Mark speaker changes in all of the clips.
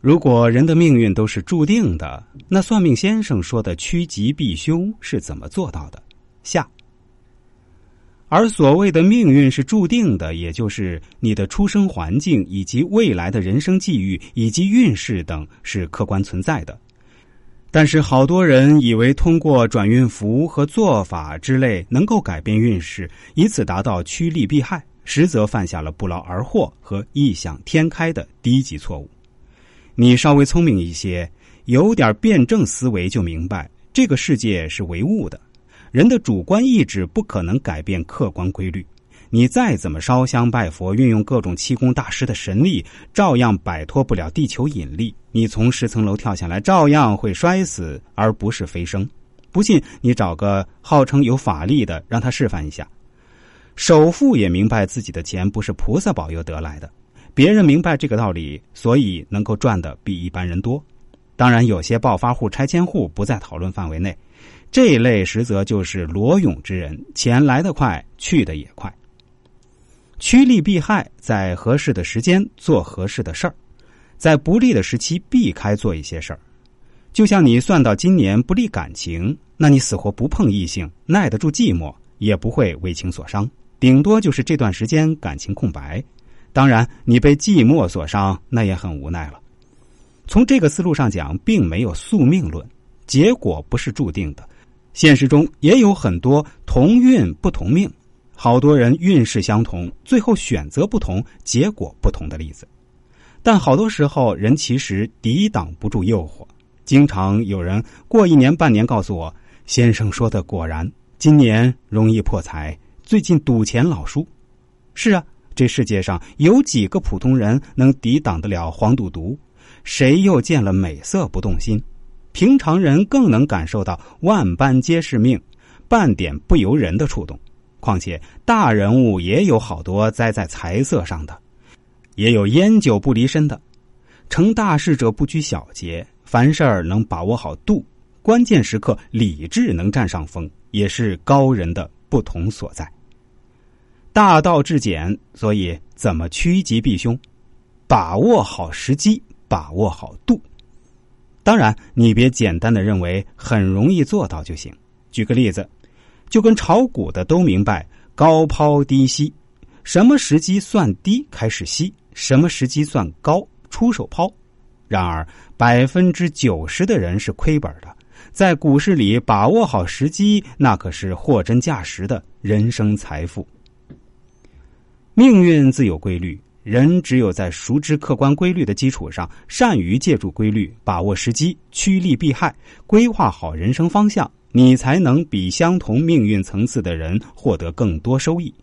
Speaker 1: 如果人的命运都是注定的，那算命先生说的趋吉避凶是怎么做到的？下。而所谓的命运是注定的，也就是你的出生环境以及未来的人生际遇以及运势等是客观存在的。但是好多人以为通过转运符和做法之类能够改变运势，以此达到趋利避害，实则犯下了不劳而获和异想天开的低级错误。你稍微聪明一些，有点辩证思维，就明白这个世界是唯物的，人的主观意志不可能改变客观规律。你再怎么烧香拜佛，运用各种气功大师的神力，照样摆脱不了地球引力。你从十层楼跳下来，照样会摔死，而不是飞升。不信，你找个号称有法力的，让他示范一下。首富也明白自己的钱不是菩萨保佑得来的。别人明白这个道理，所以能够赚的比一般人多。当然，有些暴发户、拆迁户不在讨论范围内。这一类实则就是裸泳之人，钱来得快，去的也快。趋利避害，在合适的时间做合适的事儿，在不利的时期避开做一些事儿。就像你算到今年不利感情，那你死活不碰异性，耐得住寂寞，也不会为情所伤，顶多就是这段时间感情空白。当然，你被寂寞所伤，那也很无奈了。从这个思路上讲，并没有宿命论，结果不是注定的。现实中也有很多同运不同命，好多人运势相同，最后选择不同，结果不同的例子。但好多时候，人其实抵挡不住诱惑。经常有人过一年半年告诉我：“先生说的果然，今年容易破财，最近赌钱老输。”是啊。这世界上有几个普通人能抵挡得了黄赌毒？谁又见了美色不动心？平常人更能感受到万般皆是命，半点不由人的触动。况且大人物也有好多栽在财色上的，也有烟酒不离身的。成大事者不拘小节，凡事儿能把握好度，关键时刻理智能占上风，也是高人的不同所在。大道至简，所以怎么趋吉避凶？把握好时机，把握好度。当然，你别简单的认为很容易做到就行。举个例子，就跟炒股的都明白高抛低吸，什么时机算低开始吸，什么时机算高出手抛。然而，百分之九十的人是亏本的。在股市里把握好时机，那可是货真价实的人生财富。命运自有规律，人只有在熟知客观规律的基础上，善于借助规律，把握时机，趋利避害，规划好人生方向，你才能比相同命运层次的人获得更多收益。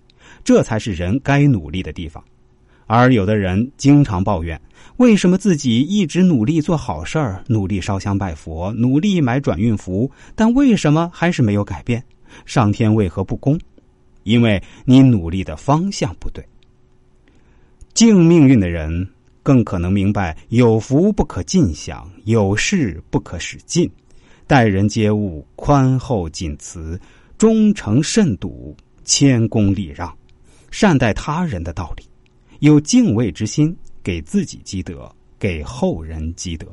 Speaker 1: 这才是人该努力的地方。而有的人经常抱怨，为什么自己一直努力做好事儿，努力烧香拜佛，努力买转运符，但为什么还是没有改变？上天为何不公？因为你努力的方向不对。敬命运的人更可能明白：有福不可尽享，有势不可使尽。待人接物宽厚谨慈，忠诚慎笃，谦恭礼让，善待他人的道理，有敬畏之心，给自己积德，给后人积德。